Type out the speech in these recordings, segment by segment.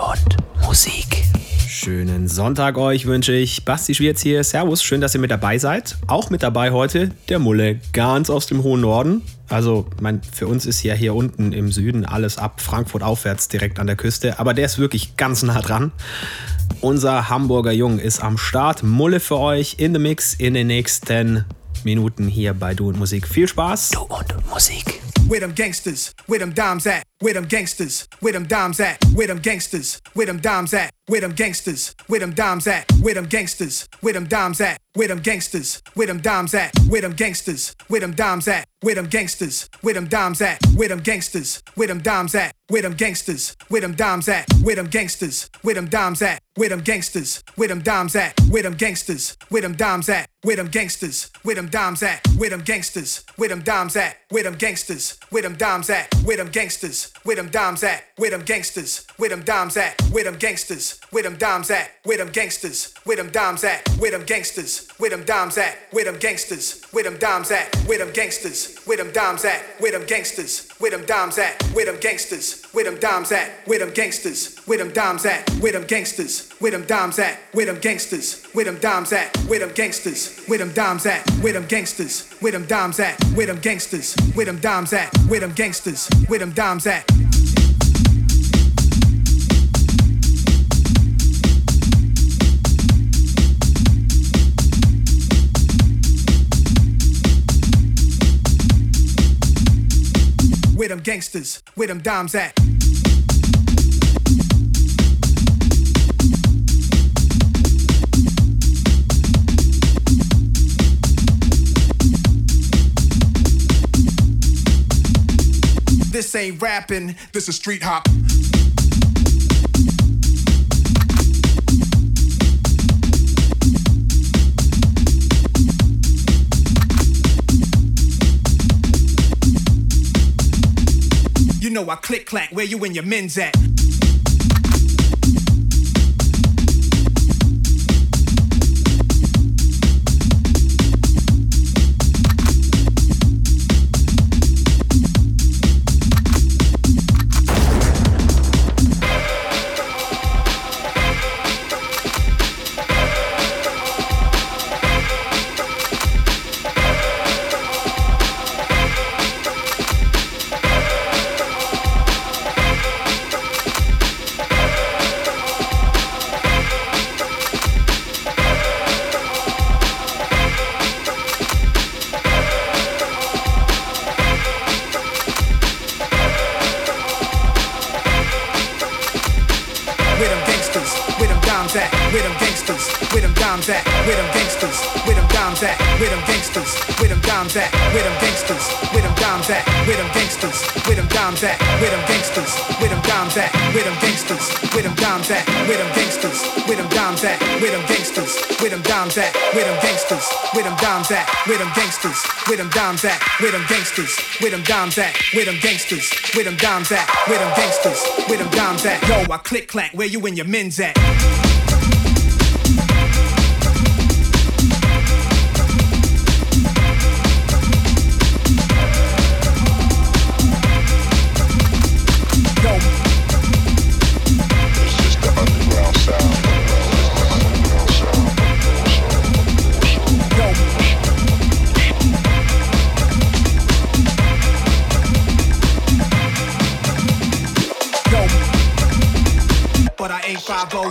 und Musik. Schönen Sonntag euch wünsche ich. Basti Schwierz hier. Servus, schön, dass ihr mit dabei seid. Auch mit dabei heute der Mulle, ganz aus dem hohen Norden. Also, mein, für uns ist ja hier unten im Süden alles ab Frankfurt aufwärts direkt an der Küste. Aber der ist wirklich ganz nah dran. Unser Hamburger Jung ist am Start. Mulle für euch in the Mix in den nächsten Minuten hier bei Du und Musik. Viel Spaß. Du und Musik. Where them gangsters, where them dimes at? Where them gangsters, where them dimes at? Where them gangsters, where them dimes at? Where them gangsters, where them dimes at? Where them gangsters, where them dimes at? Where them gangsters, where them dimes at? Where them gangsters, where them dimes at? Where them gangsters, where them dimes at? Where them gangsters, where them dimes at? Where them gangsters, where them dimes at? Where them gangsters, where them dimes at? Where them gangsters, where them dimes at? Where them gangsters, where them dimes at? Where them gangsters, where them dimes at? Where them gangsters, where them dimes at? Where them gangsters, where them dimes at? Where them gangsters, where them dimes at? Where them gangsters, where them dimes at? Where them gangsters, where them dimes at? Where them gangsters, where them dimes at? Where them gangsters, where them dimes at? Where them gangsters, where them dimes at? Where them gangsters, where them dimes at? Where them gangsters, where them dimes at? Where them gangsters, where them dimes at? Where them gangsters, where them dimes at? Where them gangsters, where them dimes at? Where them gangsters, where them dimes at? Where them gangsters, where them dimes at? Where them gangsters, where them dimes at? Where them gangsters, where them dimes at? Where them gangsters, where them dimes at? Where them gangsters, where them dimes at? This ain't rapping, this is street hop. You know I click clack, where you and your men's at? Gangsters, where them dimes at? Where them gangsters, with them dimes at? Where them gangsters, with them dimes at? Where them gangsters, with them dimes at? Where them gangsters, with them dimes at? Yo, I click clack, where you and your men's at?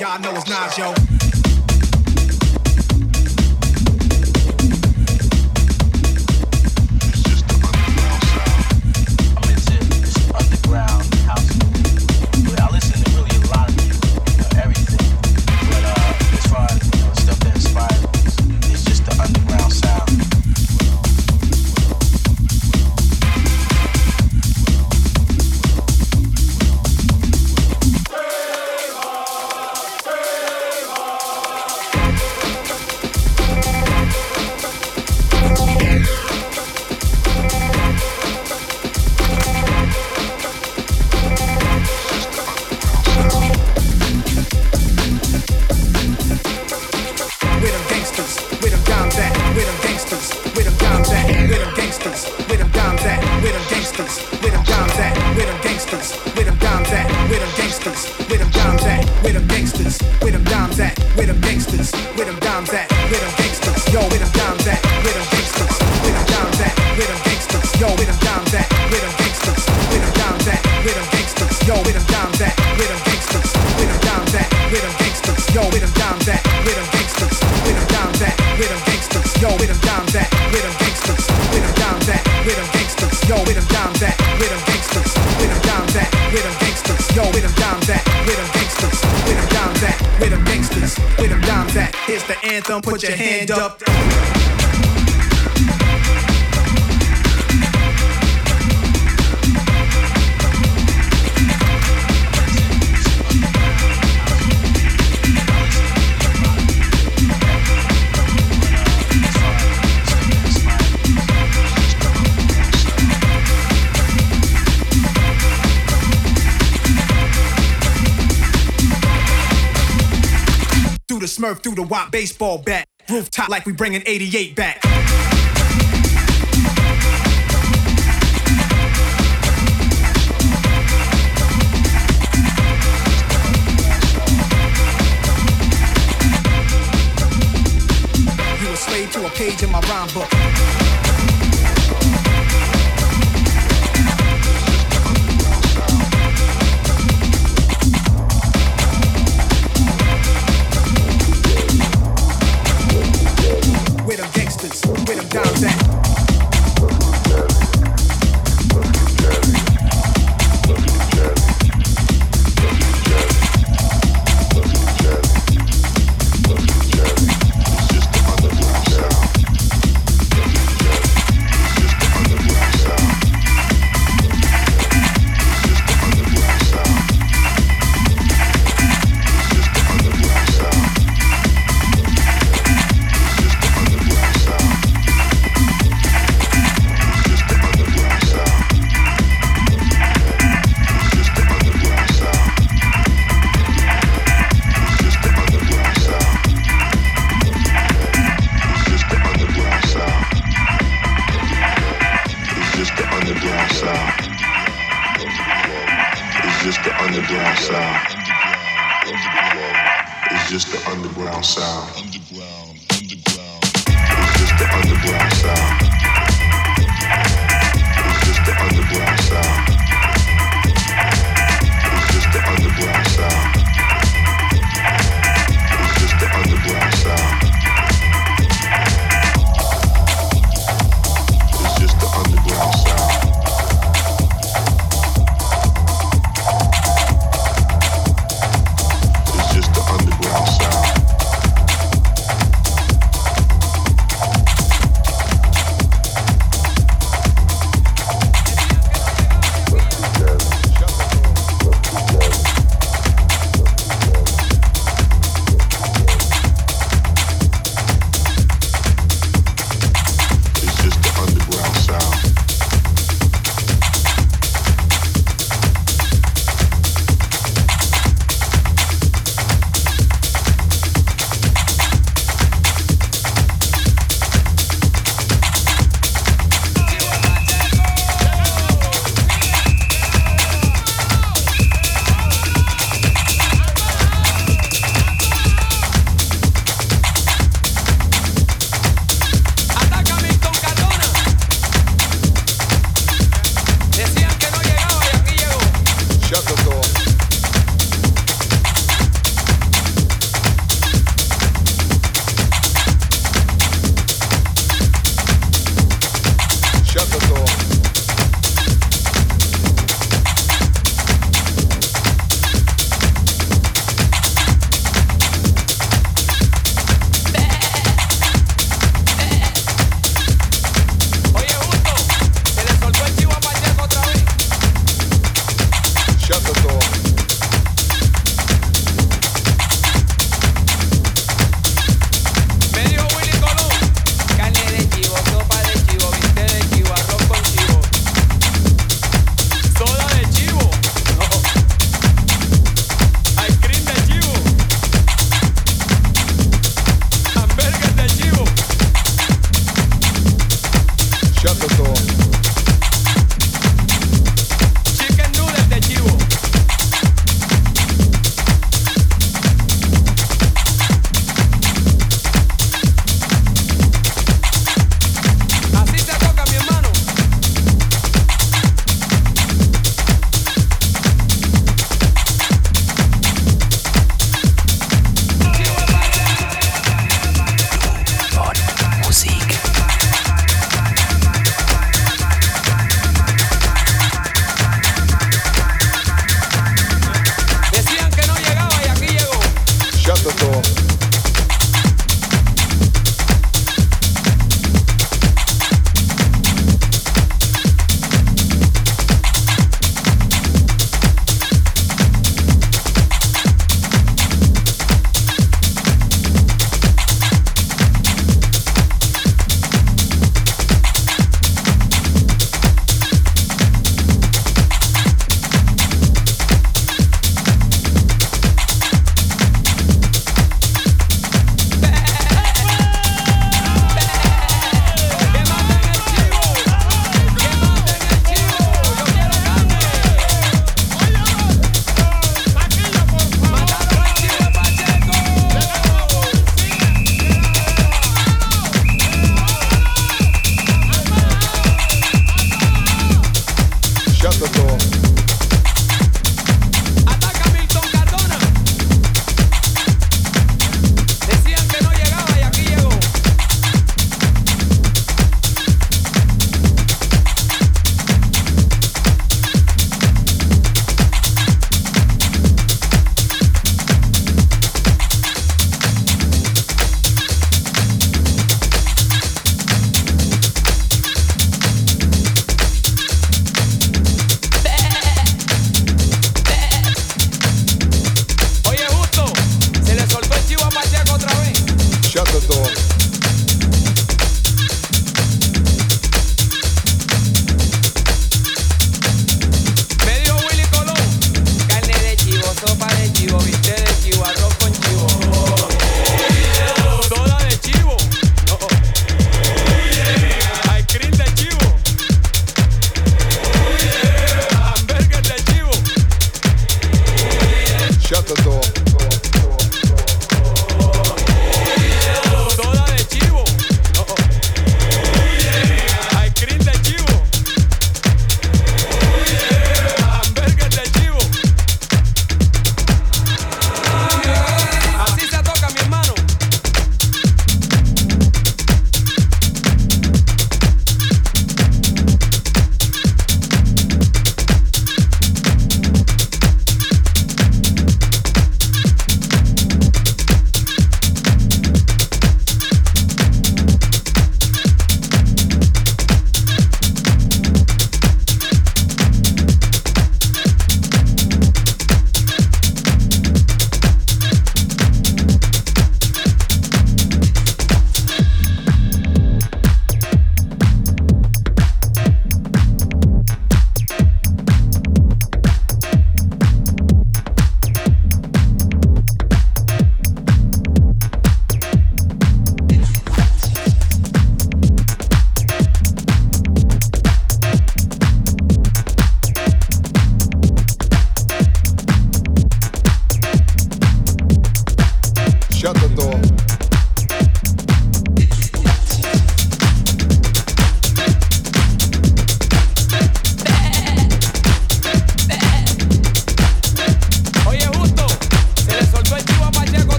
Y'all know it's Nas, yo. dimes them gangsters? Where them dimes at? Where them gangsters? Yo, where them dimes at? Where them gangsters? Where them dimes at? Where them gangsters? Where them dimes at? Here's the anthem. Put your hand up. Smurf threw the wop baseball bat. Rooftop like we bring an 88 back. You a slave to a page in my rhyme book.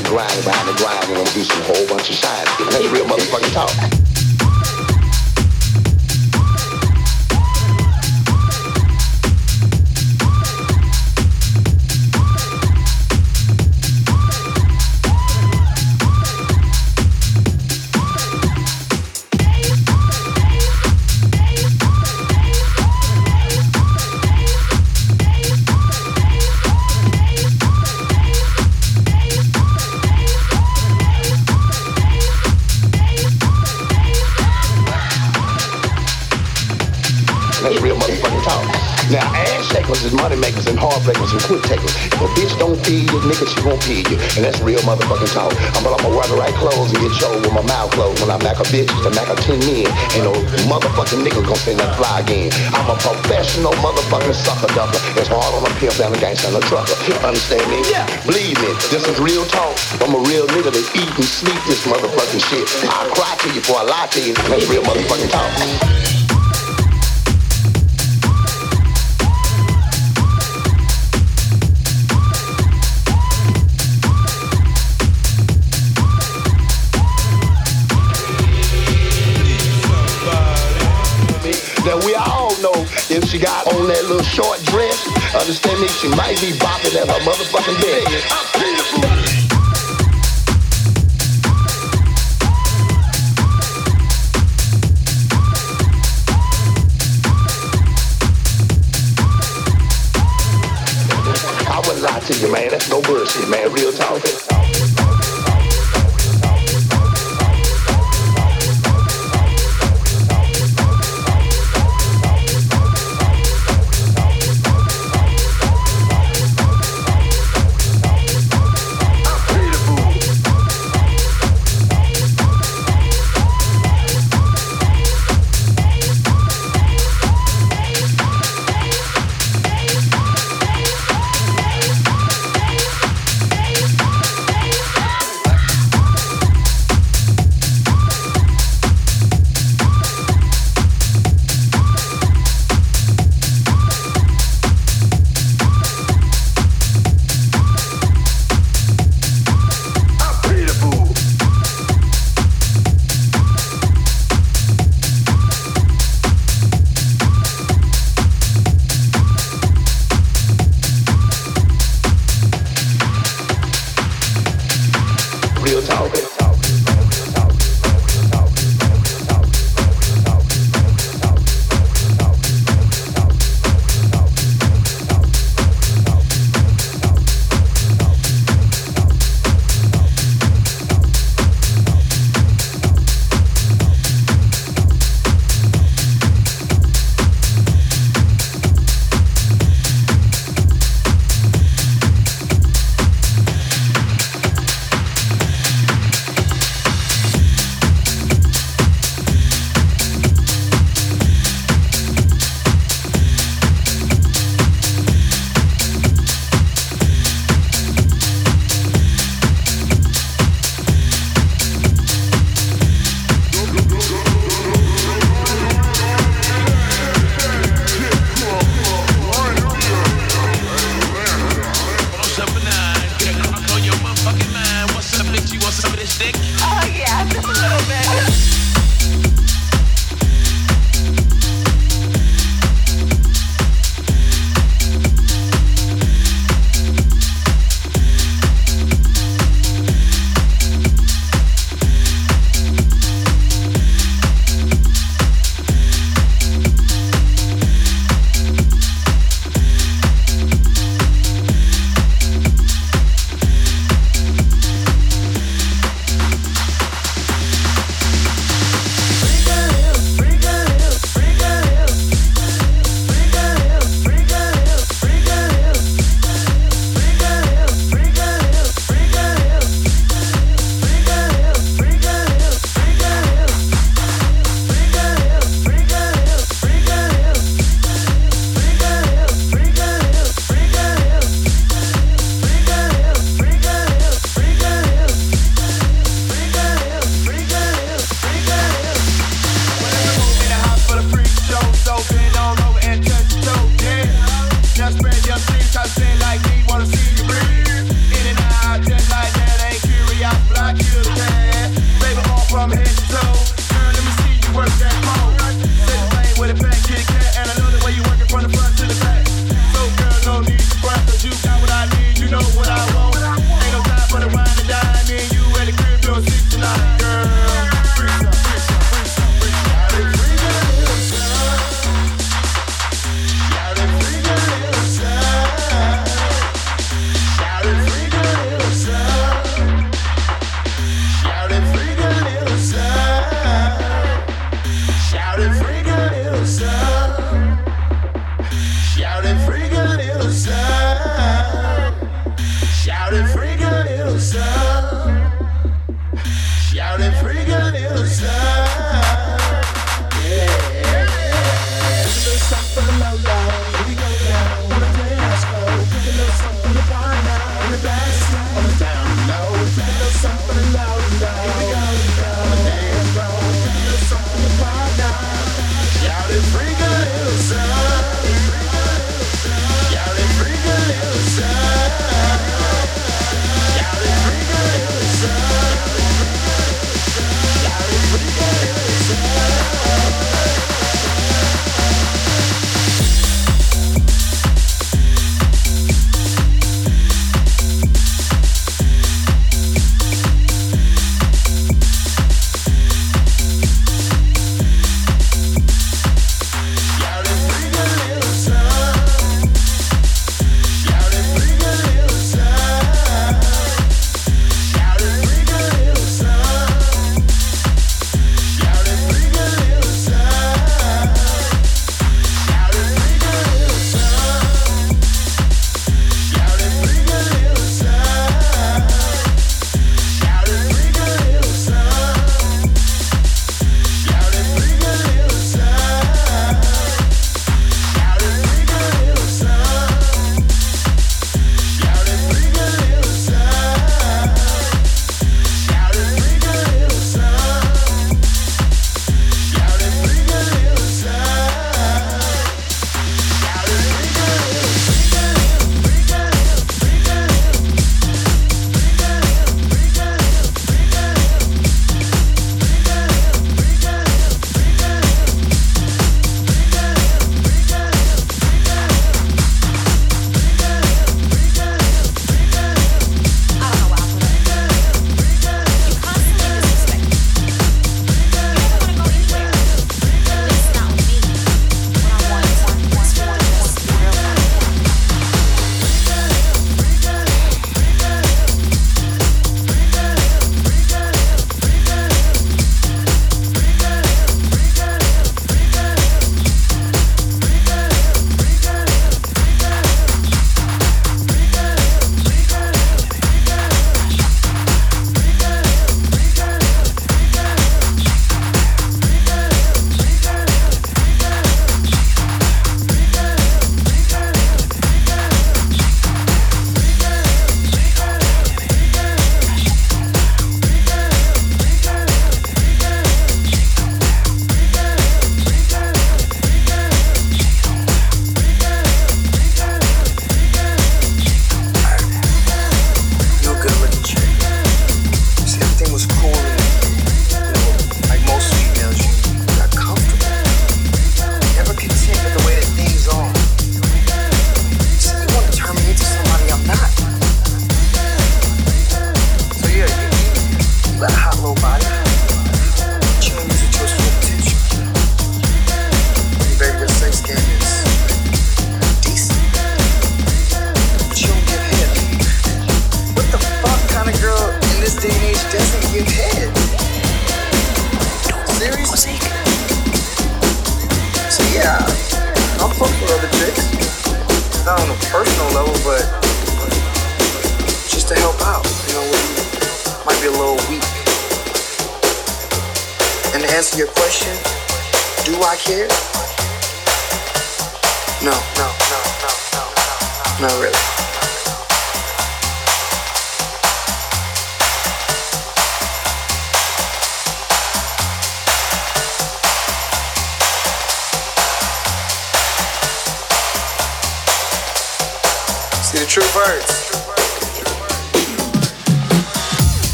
And do a whole bunch of grinding behind the grind. We're gonna do some whole bunch of shine. That's real motherfucking talk. Is money makers and heartbreakers and quick takers. If a bitch don't feed you, nigga, she won't feed you. And that's real motherfucking talk. I'm, gonna wear the right clothes and get show with my mouth closed. When I mack a bitch, to mack a 10 men. Ain't no motherfucking nigga gonna say that fly again. I'm a professional motherfucking sucker ducker. It's hard on a pimp and a gangster and a trucker. Understand me? Yeah. Believe me, this is real talk. I'm a real nigga that eat and sleep this motherfucking shit. I'll cry to you before I lie to you. That's real motherfucking talk. She got on that little short dress, understand me, she might be bopping at her motherfucking bed. I wouldn't lie to you, man. That's no bullshit, man. Real talk.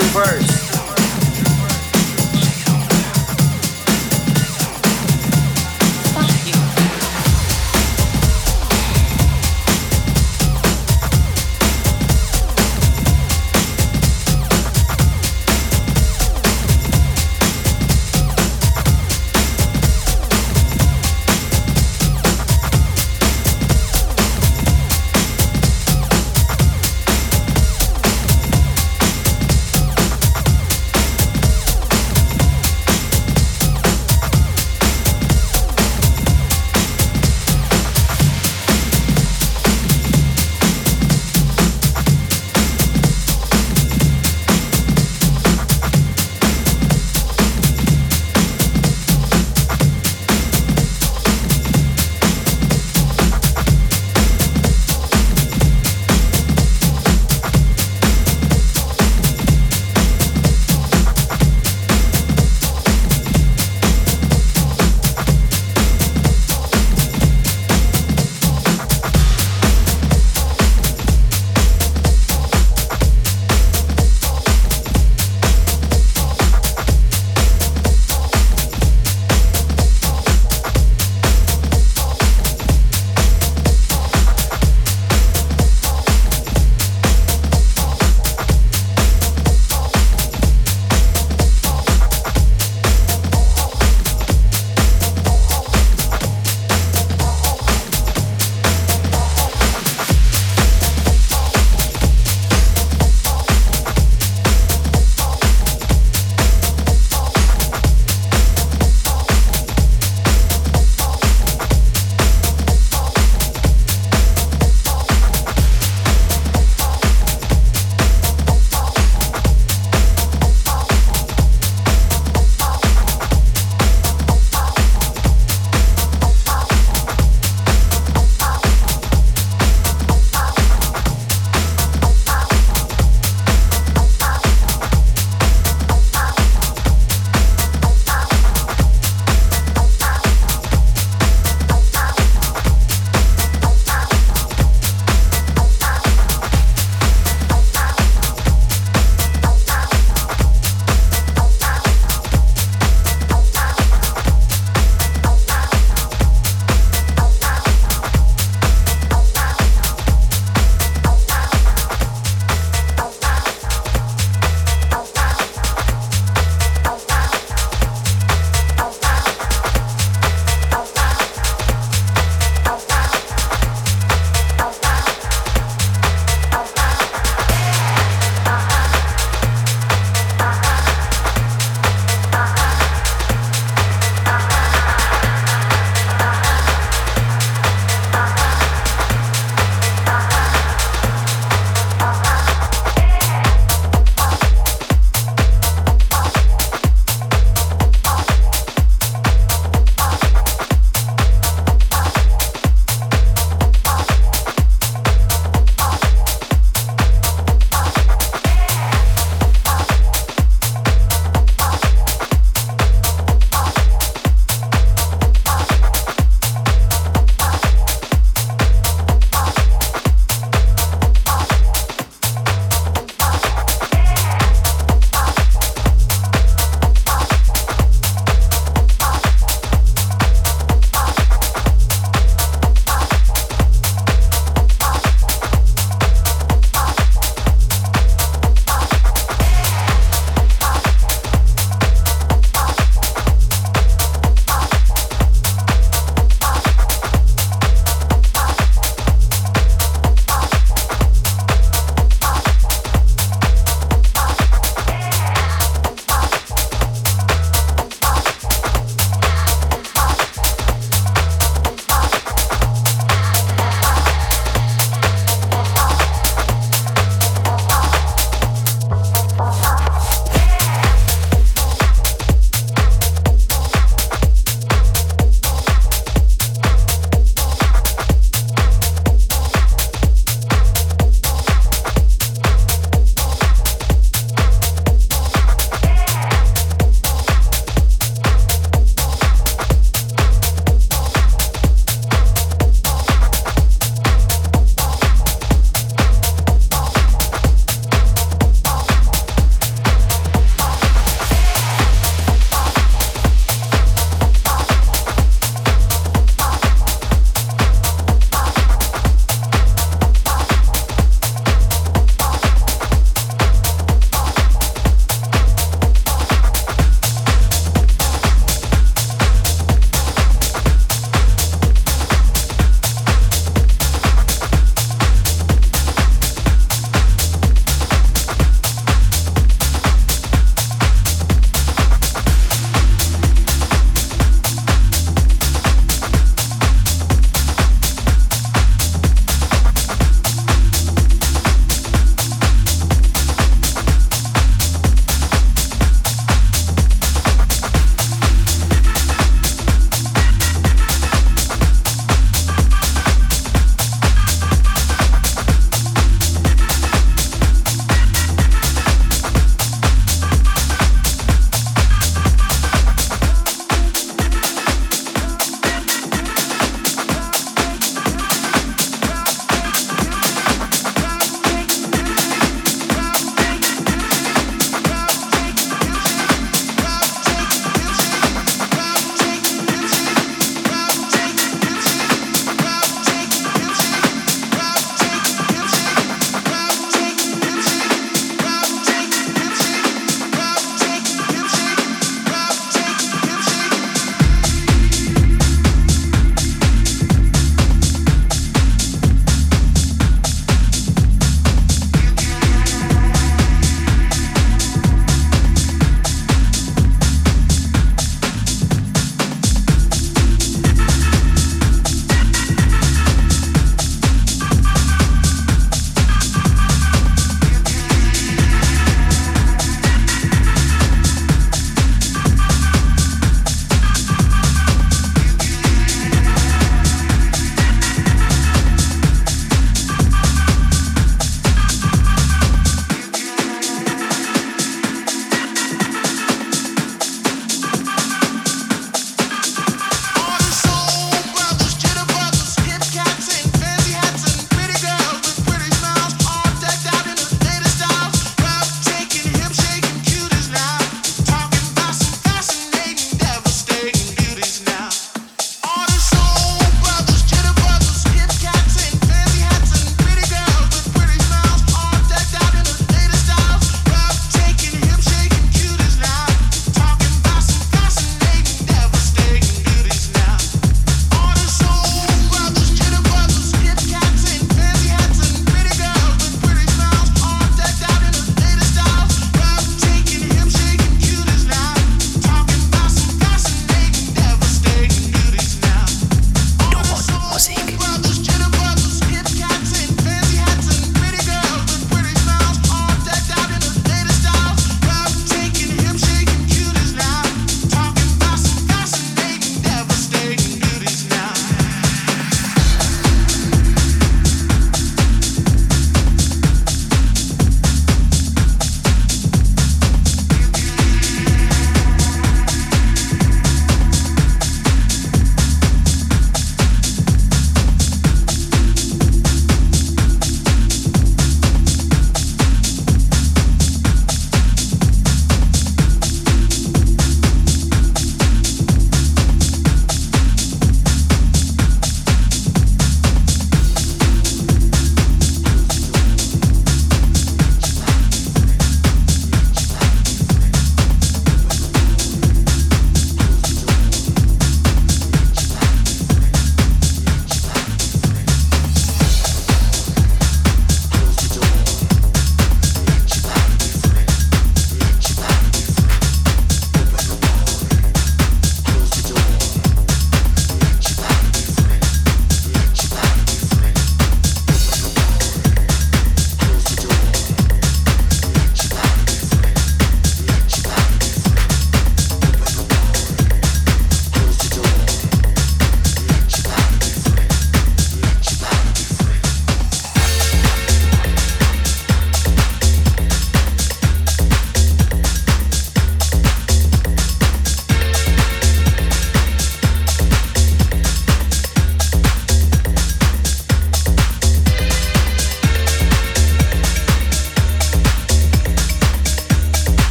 See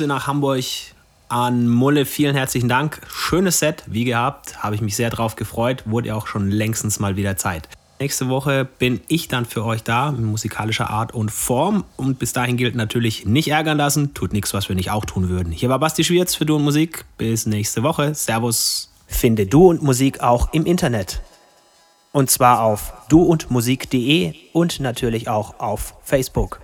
Grüße nach Hamburg an Mulle. Vielen herzlichen Dank. Schönes Set, wie gehabt. Habe ich mich sehr drauf gefreut. Wurde ja auch schon längstens mal wieder Zeit. Nächste Woche bin ich dann für euch da, musikalischer Art und Form. Und bis dahin gilt natürlich nicht ärgern lassen. Tut nichts, was wir nicht auch tun würden. Hier war Basti Schwierz für Du und Musik. Bis nächste Woche. Servus. Finde Du und Musik auch im Internet. Und zwar auf duundmusik.de und natürlich auch auf Facebook.